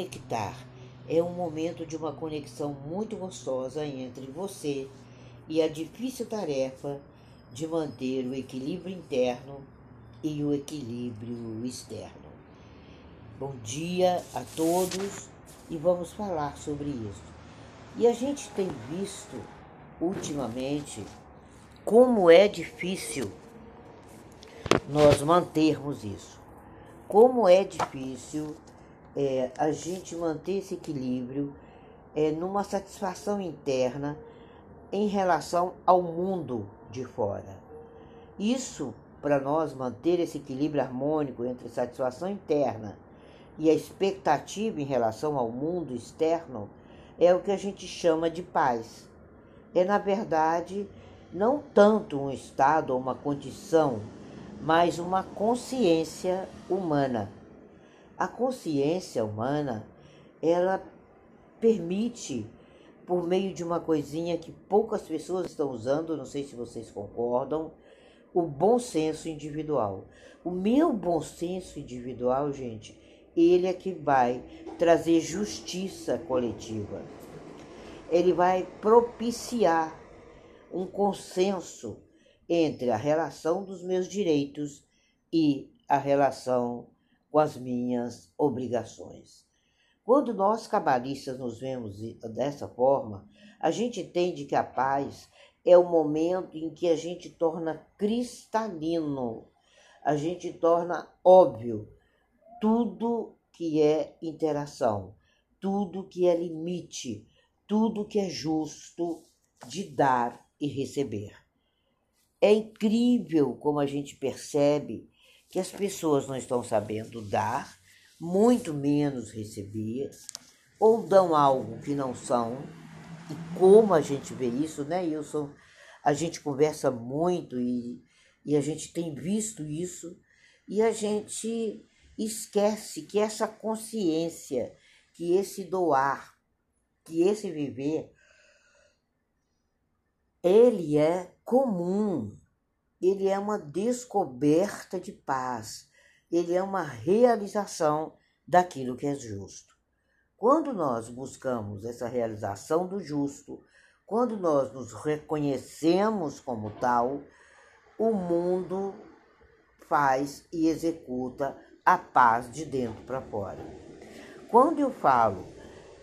conectar. É um momento de uma conexão muito gostosa entre você e a difícil tarefa de manter o equilíbrio interno e o equilíbrio externo. Bom dia a todos e vamos falar sobre isso. E a gente tem visto ultimamente como é difícil nós mantermos isso. Como é difícil é, a gente manter esse equilíbrio é, numa satisfação interna em relação ao mundo de fora. Isso, para nós manter esse equilíbrio harmônico entre satisfação interna e a expectativa em relação ao mundo externo, é o que a gente chama de paz. É, na verdade, não tanto um estado ou uma condição, mas uma consciência humana. A consciência humana, ela permite, por meio de uma coisinha que poucas pessoas estão usando, não sei se vocês concordam, o bom senso individual. O meu bom senso individual, gente, ele é que vai trazer justiça coletiva. Ele vai propiciar um consenso entre a relação dos meus direitos e a relação com as minhas obrigações. Quando nós cabalistas nos vemos dessa forma, a gente entende que a paz é o momento em que a gente torna cristalino, a gente torna óbvio tudo que é interação, tudo que é limite, tudo que é justo de dar e receber. É incrível como a gente percebe que as pessoas não estão sabendo dar, muito menos receber, ou dão algo que não são. E como a gente vê isso, né, Wilson? A gente conversa muito e, e a gente tem visto isso, e a gente esquece que essa consciência, que esse doar, que esse viver ele é comum, ele é uma descoberta de paz, ele é uma realização daquilo que é justo. Quando nós buscamos essa realização do justo, quando nós nos reconhecemos como tal, o mundo faz e executa a paz de dentro para fora. Quando eu falo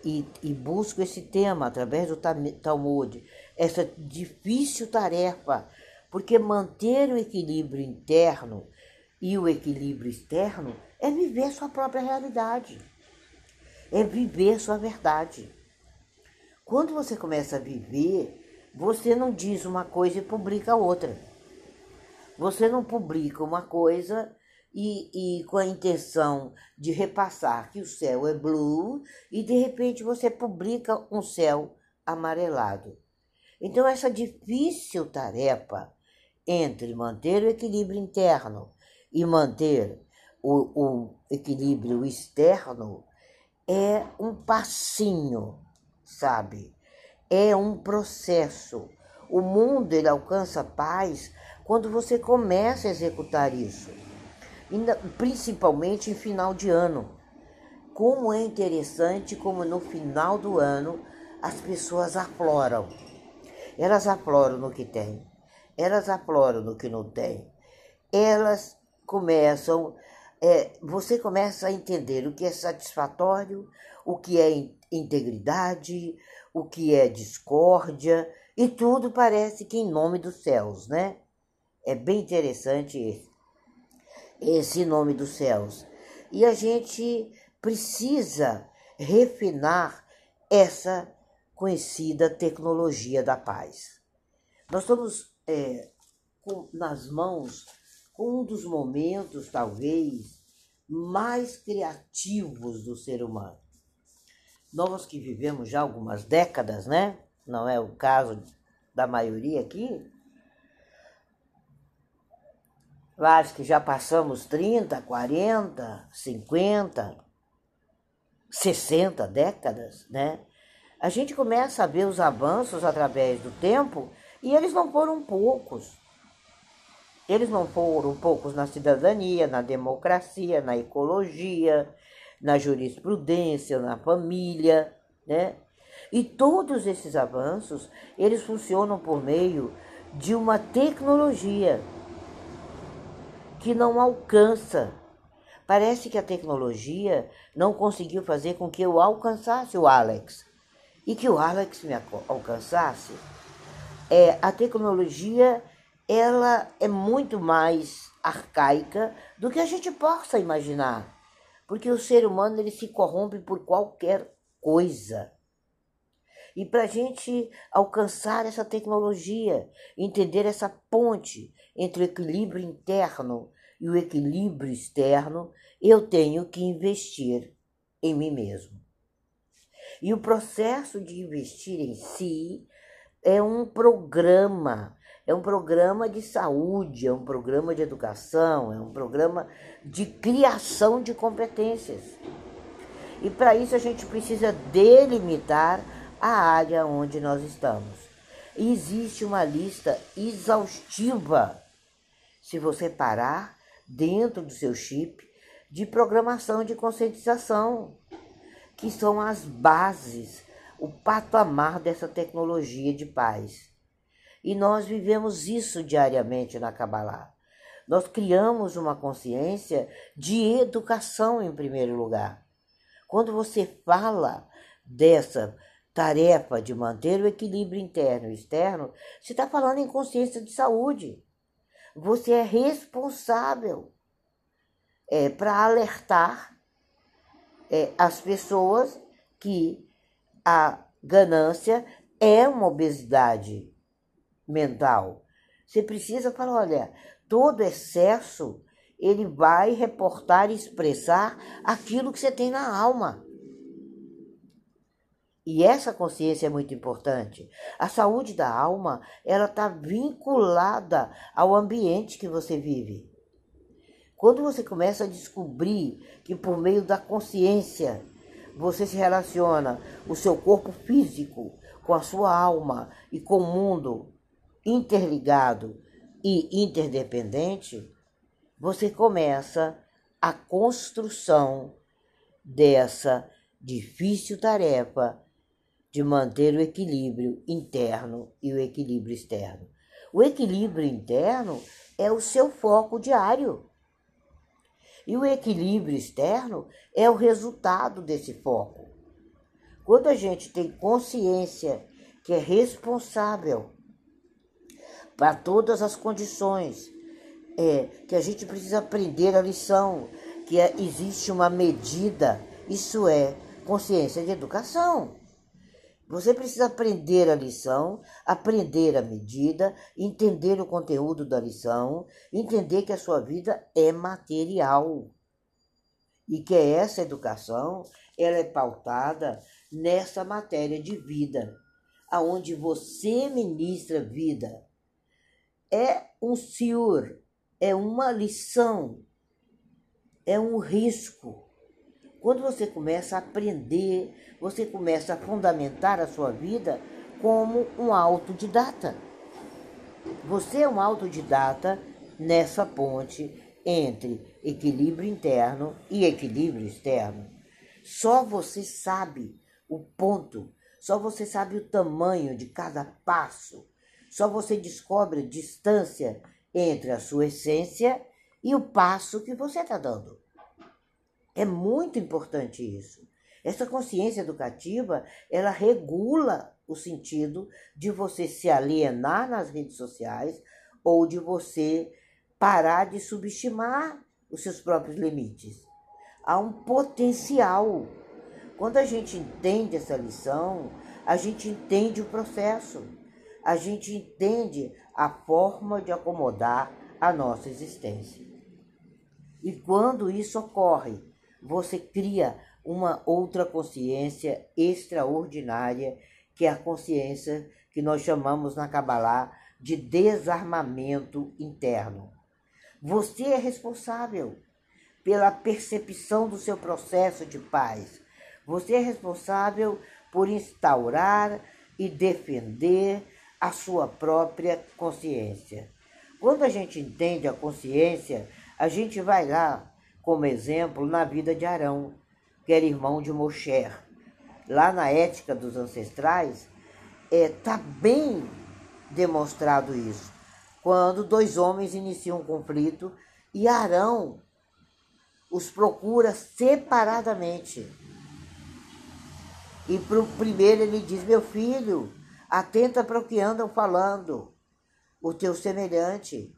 e, e busco esse tema através do Talmud, essa difícil tarefa, porque manter o equilíbrio interno e o equilíbrio externo é viver sua própria realidade, é viver sua verdade. Quando você começa a viver, você não diz uma coisa e publica outra. Você não publica uma coisa e, e com a intenção de repassar que o céu é blue e de repente você publica um céu amarelado. Então, essa difícil tarefa entre manter o equilíbrio interno e manter o, o equilíbrio externo é um passinho, sabe? É um processo. O mundo ele alcança paz quando você começa a executar isso principalmente em final de ano. Como é interessante como no final do ano as pessoas afloram. Elas afloram no que tem, elas afloram no que não tem. Elas começam, é, você começa a entender o que é satisfatório, o que é integridade, o que é discórdia, e tudo parece que em nome dos céus, né? É bem interessante esse nome dos céus. E a gente precisa refinar essa conhecida tecnologia da paz. Nós estamos é, com, nas mãos com um dos momentos, talvez, mais criativos do ser humano. Nós que vivemos já algumas décadas, né? Não é o caso da maioria aqui, acho que já passamos 30, 40, 50, 60 décadas, né? A gente começa a ver os avanços através do tempo e eles não foram poucos. Eles não foram poucos na cidadania, na democracia, na ecologia, na jurisprudência, na família, né? E todos esses avanços, eles funcionam por meio de uma tecnologia que não alcança. Parece que a tecnologia não conseguiu fazer com que eu alcançasse o Alex e que o Alex me alcançasse. É, a tecnologia ela é muito mais arcaica do que a gente possa imaginar, porque o ser humano ele se corrompe por qualquer coisa. E para a gente alcançar essa tecnologia, entender essa ponte entre o equilíbrio interno e o equilíbrio externo, eu tenho que investir em mim mesmo. E o processo de investir em si é um programa, é um programa de saúde, é um programa de educação, é um programa de criação de competências. E para isso a gente precisa delimitar a área onde nós estamos. Existe uma lista exaustiva, se você parar dentro do seu chip, de programação de conscientização que são as bases, o patamar dessa tecnologia de paz. E nós vivemos isso diariamente na Kabbalah. Nós criamos uma consciência de educação em primeiro lugar. Quando você fala dessa tarefa de manter o equilíbrio interno e externo, você está falando em consciência de saúde. Você é responsável é, para alertar é, as pessoas que a ganância é uma obesidade mental. Você precisa falar, olha, todo excesso ele vai reportar e expressar aquilo que você tem na alma. E essa consciência é muito importante. A saúde da alma, ela está vinculada ao ambiente que você vive. Quando você começa a descobrir que por meio da consciência você se relaciona o seu corpo físico com a sua alma e com o mundo interligado e interdependente, você começa a construção dessa difícil tarefa de manter o equilíbrio interno e o equilíbrio externo. O equilíbrio interno é o seu foco diário. E o equilíbrio externo é o resultado desse foco. Quando a gente tem consciência que é responsável para todas as condições, é, que a gente precisa aprender a lição, que é, existe uma medida, isso é consciência de educação. Você precisa aprender a lição, aprender a medida, entender o conteúdo da lição, entender que a sua vida é material e que essa educação ela é pautada nessa matéria de vida, aonde você ministra vida. É um senhor, é uma lição, é um risco quando você começa a aprender, você começa a fundamentar a sua vida como um autodidata. Você é um autodidata nessa ponte entre equilíbrio interno e equilíbrio externo. Só você sabe o ponto, só você sabe o tamanho de cada passo, só você descobre a distância entre a sua essência e o passo que você está dando. É muito importante isso. Essa consciência educativa, ela regula o sentido de você se alienar nas redes sociais ou de você parar de subestimar os seus próprios limites. Há um potencial. Quando a gente entende essa lição, a gente entende o processo, a gente entende a forma de acomodar a nossa existência. E quando isso ocorre, você cria uma outra consciência extraordinária, que é a consciência que nós chamamos na Kabbalah de desarmamento interno. Você é responsável pela percepção do seu processo de paz. Você é responsável por instaurar e defender a sua própria consciência. Quando a gente entende a consciência, a gente vai lá como exemplo na vida de Arão. que era irmão de Moshe. Lá na ética dos ancestrais, está é, tá bem demonstrado isso. Quando dois homens iniciam um conflito e Arão os procura separadamente. E para o primeiro ele diz: Meu filho, atenta para o que andam falando, o teu semelhante.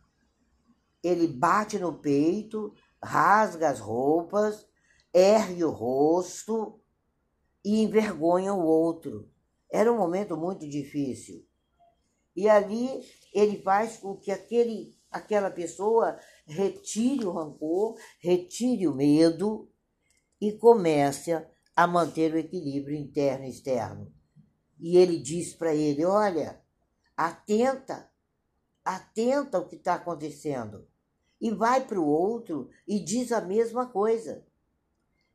Ele bate no peito, rasga as roupas, ergue o rosto e envergonha o outro. Era um momento muito difícil. E ali ele faz com que aquele, aquela pessoa retire o rancor, retire o medo e comece a manter o equilíbrio interno e externo. E ele diz para ele: Olha, atenta, atenta ao que está acontecendo. E vai para o outro e diz a mesma coisa.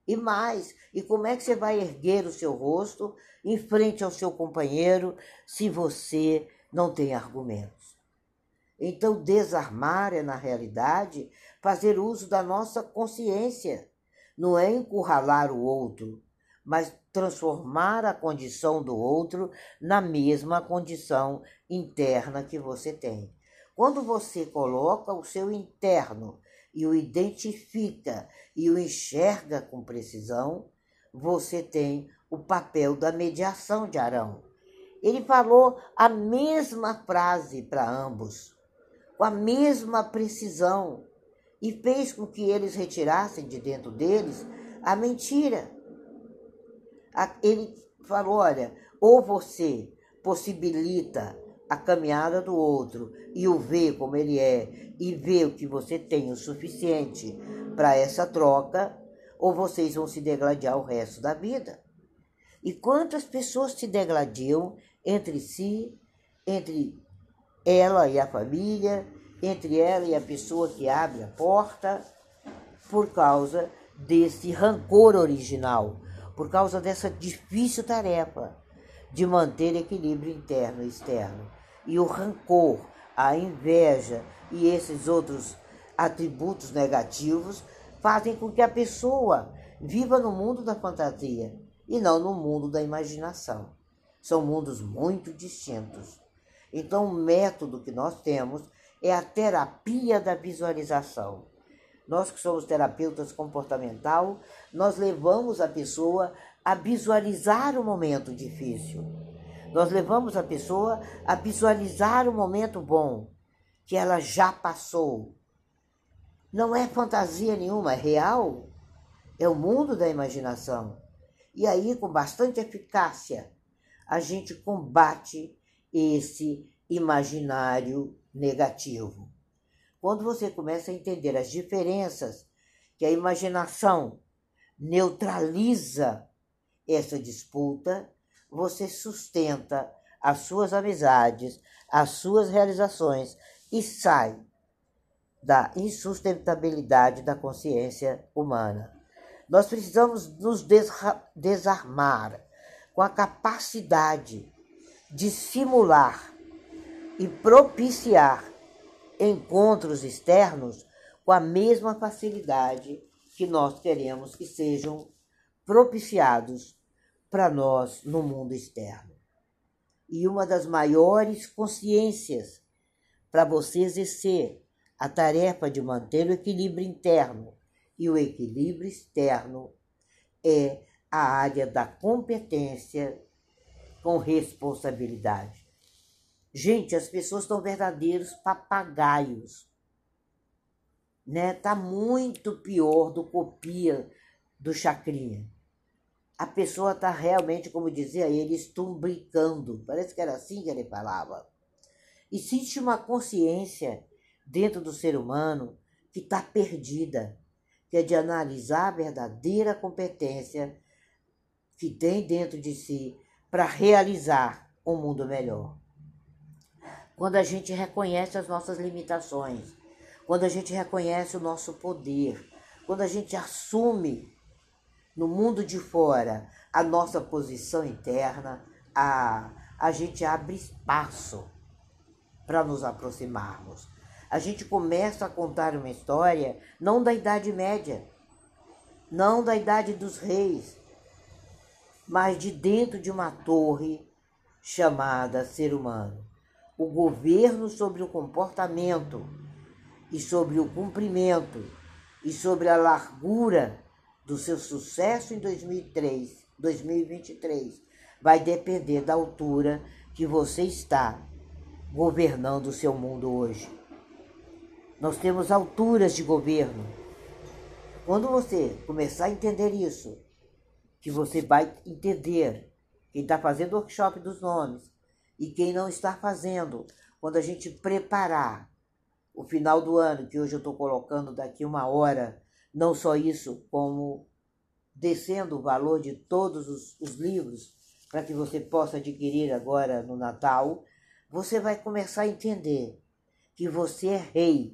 E mais, e como é que você vai erguer o seu rosto em frente ao seu companheiro se você não tem argumentos? Então, desarmar é, na realidade, fazer uso da nossa consciência. Não é encurralar o outro, mas transformar a condição do outro na mesma condição interna que você tem. Quando você coloca o seu interno e o identifica e o enxerga com precisão, você tem o papel da mediação de Arão. Ele falou a mesma frase para ambos com a mesma precisão e fez com que eles retirassem de dentro deles a mentira. Ele falou: olha, ou você possibilita a caminhada do outro e o vê como ele é e vê o que você tem o suficiente para essa troca, ou vocês vão se degladiar o resto da vida. E quantas pessoas se degladiam entre si, entre ela e a família, entre ela e a pessoa que abre a porta, por causa desse rancor original, por causa dessa difícil tarefa de manter equilíbrio interno e externo. E o rancor, a inveja e esses outros atributos negativos fazem com que a pessoa viva no mundo da fantasia e não no mundo da imaginação. São mundos muito distintos. Então, o método que nós temos é a terapia da visualização. Nós que somos terapeutas comportamental, nós levamos a pessoa a visualizar o momento difícil. Nós levamos a pessoa a visualizar o momento bom que ela já passou. Não é fantasia nenhuma, é real. É o mundo da imaginação. E aí, com bastante eficácia, a gente combate esse imaginário negativo. Quando você começa a entender as diferenças que a imaginação neutraliza essa disputa, você sustenta as suas amizades, as suas realizações e sai da insustentabilidade da consciência humana. Nós precisamos nos desarmar com a capacidade de simular e propiciar encontros externos com a mesma facilidade que nós queremos que sejam propiciados para nós no mundo externo. E uma das maiores consciências para você exercer a tarefa de manter o equilíbrio interno e o equilíbrio externo é a área da competência com responsabilidade. Gente, as pessoas estão verdadeiros papagaios. Né? Tá muito pior do copia do chacrinha. A pessoa tá realmente, como dizia ele, estumbricando. Parece que era assim que ele falava. Existe uma consciência dentro do ser humano que está perdida, que é de analisar a verdadeira competência que tem dentro de si para realizar um mundo melhor quando a gente reconhece as nossas limitações, quando a gente reconhece o nosso poder, quando a gente assume no mundo de fora a nossa posição interna, a, a gente abre espaço para nos aproximarmos. A gente começa a contar uma história não da Idade Média, não da idade dos reis, mas de dentro de uma torre chamada ser humano. O governo sobre o comportamento e sobre o cumprimento e sobre a largura do seu sucesso em 2003, 2023 vai depender da altura que você está governando o seu mundo hoje. Nós temos alturas de governo. Quando você começar a entender isso, que você vai entender quem está fazendo o workshop dos nomes e quem não está fazendo, quando a gente preparar o final do ano, que hoje eu estou colocando daqui uma hora, não só isso, como descendo o valor de todos os, os livros para que você possa adquirir agora no Natal, você vai começar a entender que você é rei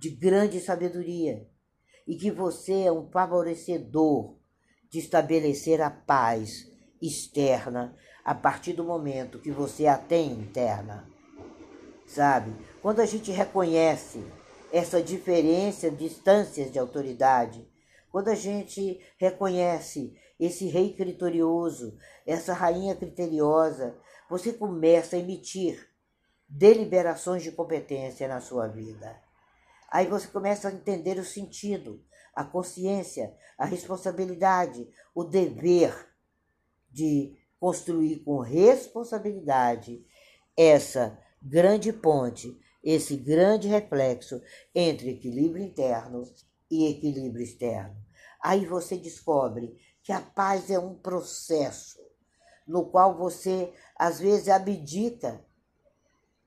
de grande sabedoria e que você é um favorecedor de estabelecer a paz externa a partir do momento que você a tem interna. Sabe? Quando a gente reconhece essa diferença, distâncias de autoridade, quando a gente reconhece esse rei criterioso, essa rainha criteriosa, você começa a emitir deliberações de competência na sua vida. Aí você começa a entender o sentido, a consciência, a responsabilidade, o dever de construir com responsabilidade essa grande ponte, esse grande reflexo entre equilíbrio interno e equilíbrio externo. Aí você descobre que a paz é um processo no qual você às vezes abdica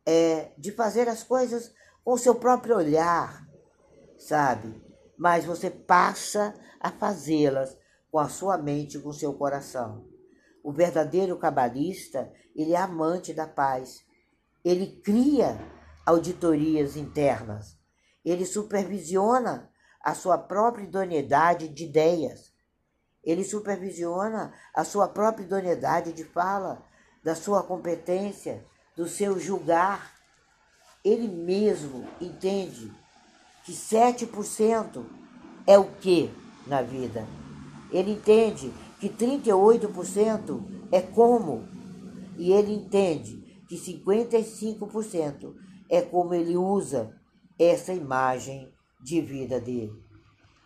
é, de fazer as coisas com seu próprio olhar, sabe? Mas você passa a fazê-las com a sua mente com o seu coração. O verdadeiro cabalista, ele é amante da paz. Ele cria auditorias internas. Ele supervisiona a sua própria idoneidade de ideias. Ele supervisiona a sua própria idoneidade de fala, da sua competência, do seu julgar. Ele mesmo entende que 7% é o que na vida. Ele entende que 38% é como. E ele entende que 55% é como ele usa essa imagem de vida dele.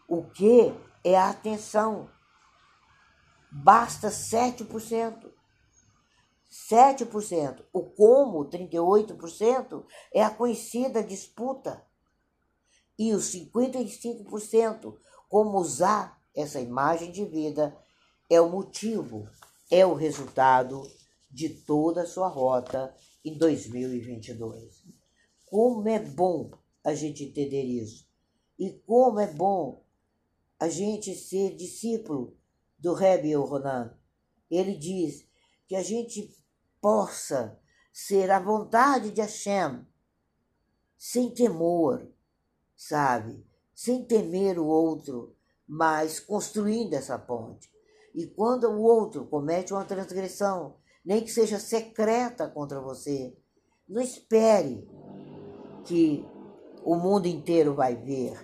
O que é a atenção? Basta 7%. 7%. O como, 38%, é a conhecida disputa. E os 55%, como usar essa imagem de vida, é o motivo, é o resultado de toda a sua rota em 2022. Como é bom a gente entender isso. E como é bom a gente ser discípulo do Rebbe Ronan. Ele diz que a gente possa ser a vontade de Hashem, sem temor, sabe? Sem temer o outro, mas construindo essa ponte. E quando o outro comete uma transgressão, nem que seja secreta contra você, não espere que o mundo inteiro vai ver.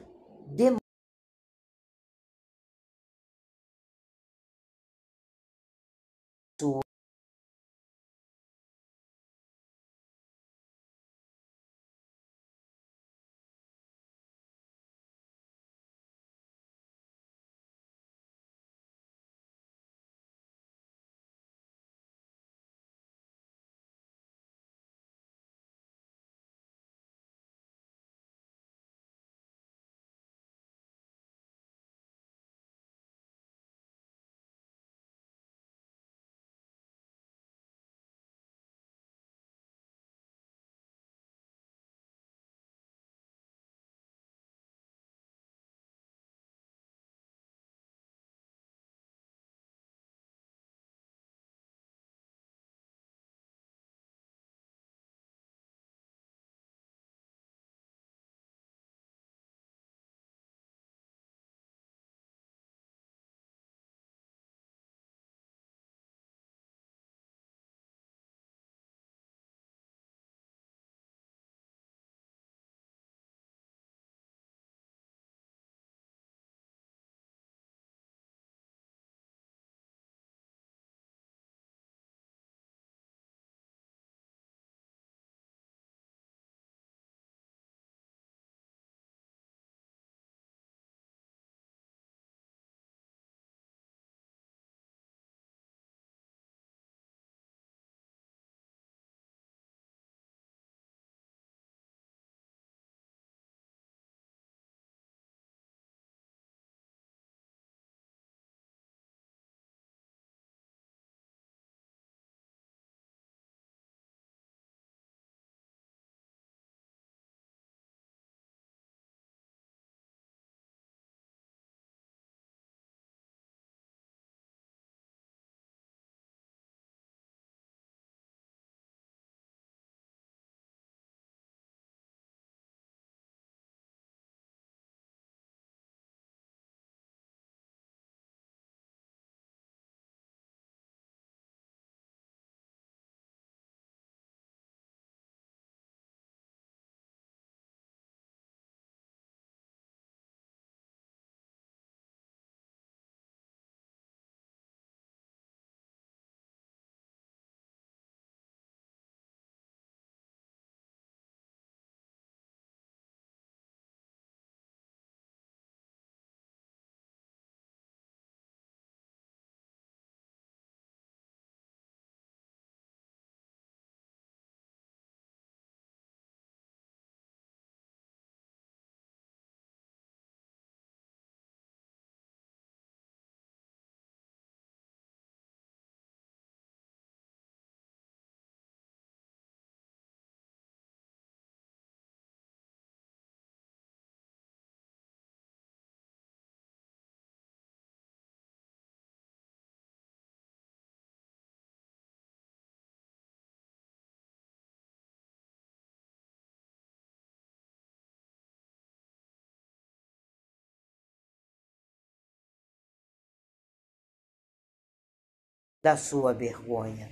Da sua vergonha.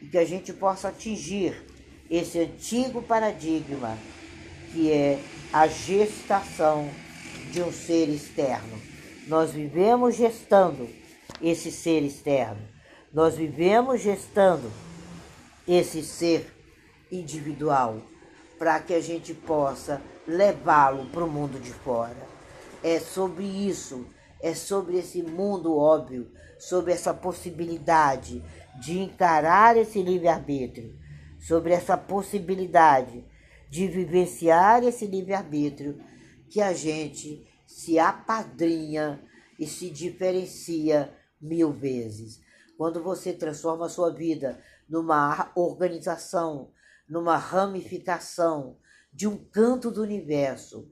E que a gente possa atingir esse antigo paradigma que é a gestação de um ser externo. Nós vivemos gestando esse ser externo. Nós vivemos gestando esse ser individual para que a gente possa levá-lo para o mundo de fora. É sobre isso, é sobre esse mundo óbvio, sobre essa possibilidade de encarar esse livre-arbítrio, sobre essa possibilidade de vivenciar esse livre-arbítrio que a gente se apadrinha e se diferencia mil vezes. Quando você transforma a sua vida numa organização, numa ramificação de um canto do universo,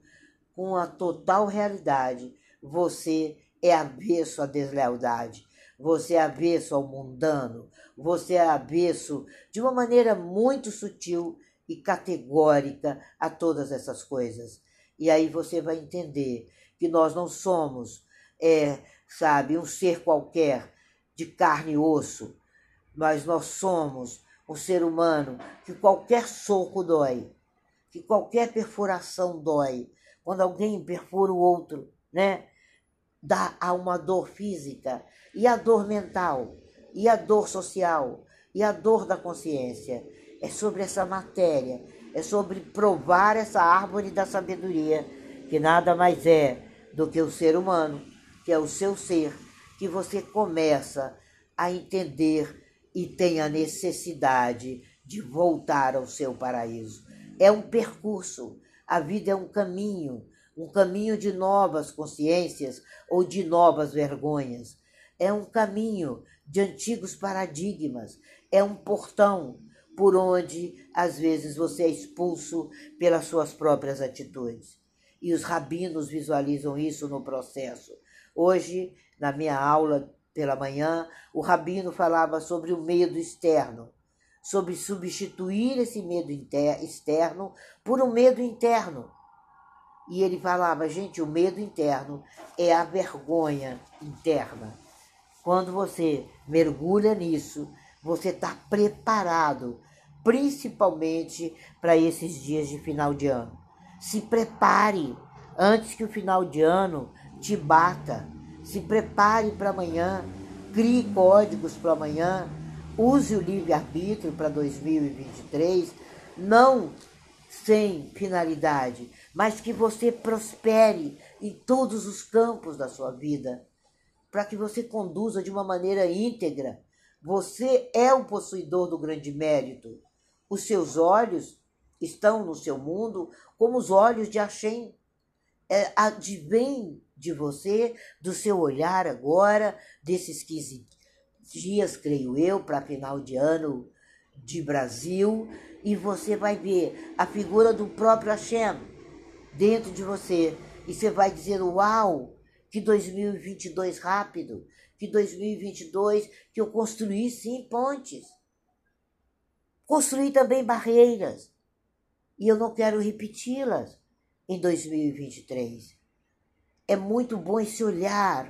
com a total realidade, você é avesso à deslealdade, você é avesso ao mundano, você é avesso de uma maneira muito sutil e categórica a todas essas coisas. E aí você vai entender que nós não somos, é, sabe, um ser qualquer de carne e osso, mas nós somos um ser humano que qualquer soco dói, que qualquer perfuração dói. Quando alguém perfura o outro, né? Dá a uma dor física, e a dor mental, e a dor social, e a dor da consciência. É sobre essa matéria, é sobre provar essa árvore da sabedoria, que nada mais é do que o ser humano, que é o seu ser, que você começa a entender e tem a necessidade de voltar ao seu paraíso. É um percurso, a vida é um caminho, um caminho de novas consciências ou de novas vergonhas. É um caminho de antigos paradigmas, é um portão por onde às vezes você é expulso pelas suas próprias atitudes. E os rabinos visualizam isso no processo. Hoje, na minha aula pela manhã, o rabino falava sobre o medo externo, sobre substituir esse medo externo por um medo interno. E ele falava, gente, o medo interno é a vergonha interna. Quando você mergulha nisso, você está preparado, principalmente para esses dias de final de ano. Se prepare antes que o final de ano te bata se prepare para amanhã, crie códigos para amanhã, use o livre-arbítrio para 2023, não sem finalidade, mas que você prospere em todos os campos da sua vida, para que você conduza de uma maneira íntegra. Você é o possuidor do grande mérito. Os seus olhos estão no seu mundo como os olhos de Hashem. É, advém de você, do seu olhar agora, desses 15 dias, creio eu, para final de ano de Brasil, e você vai ver a figura do próprio Hashem dentro de você. E você vai dizer: Uau, que 2022 rápido, que 2022 que eu construí sim pontes, construí também barreiras, e eu não quero repeti-las em 2023. É muito bom esse olhar,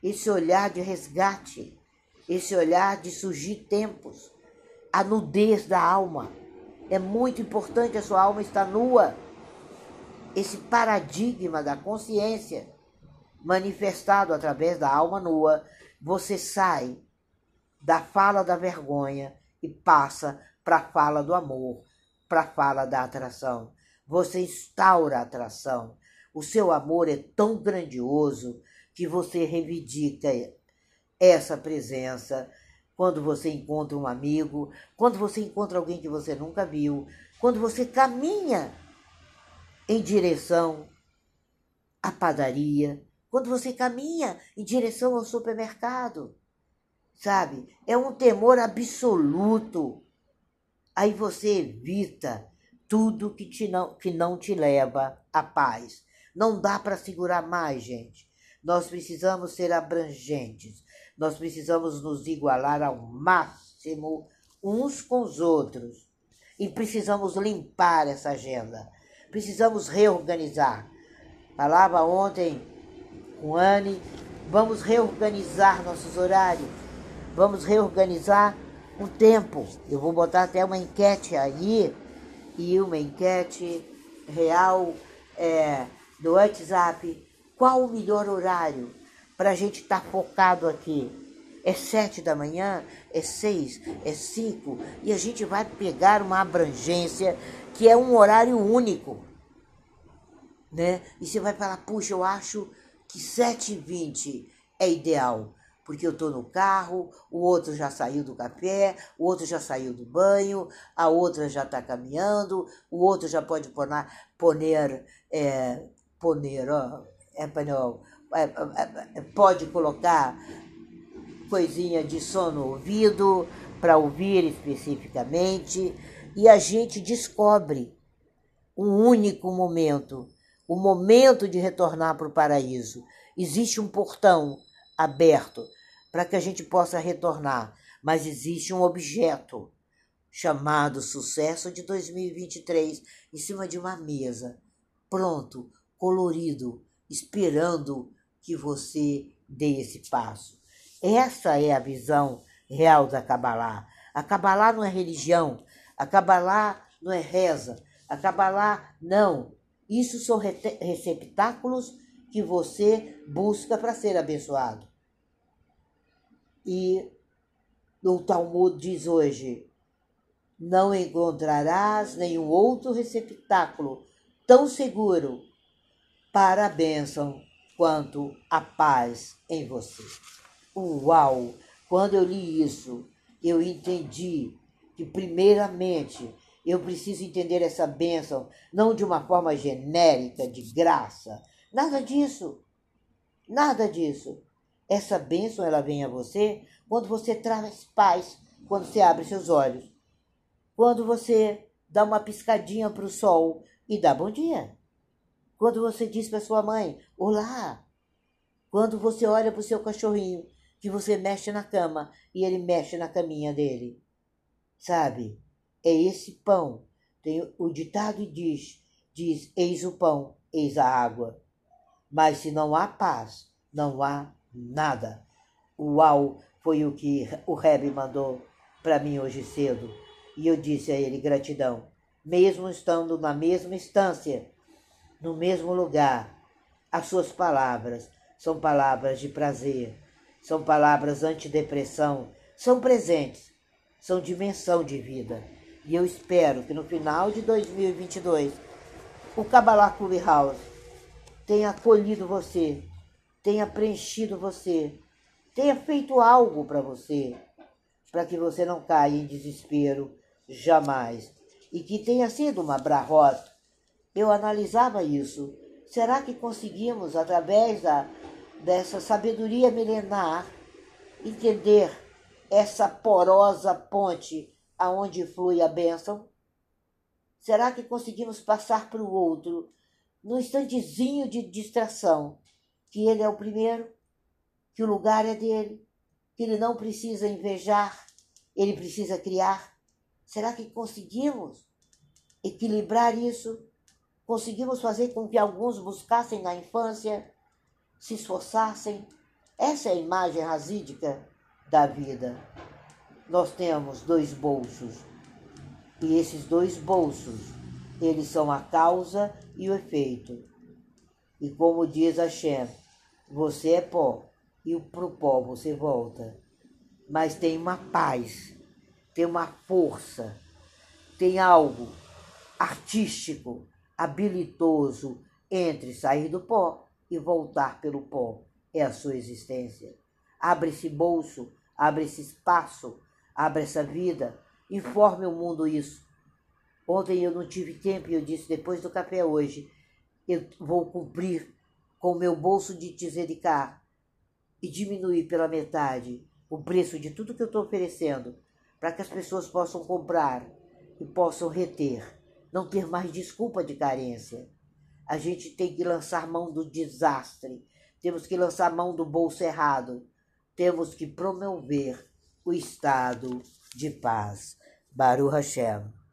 esse olhar de resgate, esse olhar de surgir tempos, a nudez da alma. É muito importante a sua alma estar nua. Esse paradigma da consciência manifestado através da alma nua, você sai da fala da vergonha e passa para a fala do amor, para a fala da atração. Você instaura a atração o seu amor é tão grandioso que você reivindica essa presença quando você encontra um amigo, quando você encontra alguém que você nunca viu, quando você caminha em direção à padaria, quando você caminha em direção ao supermercado. Sabe? É um temor absoluto. Aí você evita tudo que, te não, que não te leva à paz. Não dá para segurar mais, gente. Nós precisamos ser abrangentes. Nós precisamos nos igualar ao máximo uns com os outros. E precisamos limpar essa agenda. Precisamos reorganizar. Falava ontem com Anne, vamos reorganizar nossos horários. Vamos reorganizar o tempo. Eu vou botar até uma enquete aí, e uma enquete real é, do WhatsApp. Qual o melhor horário para a gente estar tá focado aqui? É sete da manhã? É seis? É cinco? E a gente vai pegar uma abrangência que é um horário único. Né? E você vai falar, puxa, eu acho que 7h20 é ideal porque eu estou no carro, o outro já saiu do café, o outro já saiu do banho, a outra já está caminhando, o outro já pode poner, poner, é, poner ó, é, é, é, pode colocar coisinha de som no ouvido para ouvir especificamente, e a gente descobre um único momento, o momento de retornar para o paraíso. Existe um portão aberto para que a gente possa retornar, mas existe um objeto chamado Sucesso de 2023 em cima de uma mesa, pronto, colorido, esperando que você dê esse passo. Essa é a visão real da Kabbalah. A Kabbalah não é religião, a Kabbalah não é reza, a Kabbalah não. Isso são receptáculos que você busca para ser abençoado. E o Talmud diz hoje: não encontrarás nenhum outro receptáculo tão seguro para a bênção quanto a paz em você. Uau! Quando eu li isso, eu entendi que, primeiramente, eu preciso entender essa bênção não de uma forma genérica, de graça, Nada disso. Nada disso. Essa bênção ela vem a você quando você traz paz, quando você abre seus olhos, quando você dá uma piscadinha para o sol e dá bom dia, quando você diz para sua mãe olá, quando você olha para o seu cachorrinho que você mexe na cama e ele mexe na caminha dele, sabe? É esse pão. Tem o ditado diz diz eis o pão, eis a água. Mas se não há paz, não há nada. Uau, foi o que o Reb mandou para mim hoje cedo. E eu disse a ele gratidão. Mesmo estando na mesma instância, no mesmo lugar, as suas palavras são palavras de prazer, são palavras antidepressão, são presentes, são dimensão de vida. E eu espero que no final de 2022, o Kabbalah Clubhouse tenha acolhido você, tenha preenchido você, tenha feito algo para você, para que você não caia em desespero jamais. E que tenha sido uma brarrota. Eu analisava isso. Será que conseguimos, através da, dessa sabedoria milenar, entender essa porosa ponte aonde flui a bênção? Será que conseguimos passar para o outro no instantezinho de distração, que ele é o primeiro, que o lugar é dele, que ele não precisa invejar, ele precisa criar. Será que conseguimos equilibrar isso? Conseguimos fazer com que alguns buscassem na infância, se esforçassem? Essa é a imagem rasídica da vida. Nós temos dois bolsos, e esses dois bolsos, eles são a causa e o efeito. E como diz Hashem, você é pó e pro pó você volta. Mas tem uma paz, tem uma força, tem algo artístico, habilitoso entre sair do pó e voltar pelo pó. É a sua existência. Abre esse bolso, abre esse espaço, abre essa vida, informe o mundo isso. Ontem eu não tive tempo e eu disse, depois do café hoje, eu vou cumprir com o meu bolso de tzedikah e diminuir pela metade o preço de tudo que eu estou oferecendo para que as pessoas possam comprar e possam reter, não ter mais desculpa de carência. A gente tem que lançar mão do desastre, temos que lançar mão do bolso errado, temos que promover o estado de paz. Baruch Hashem.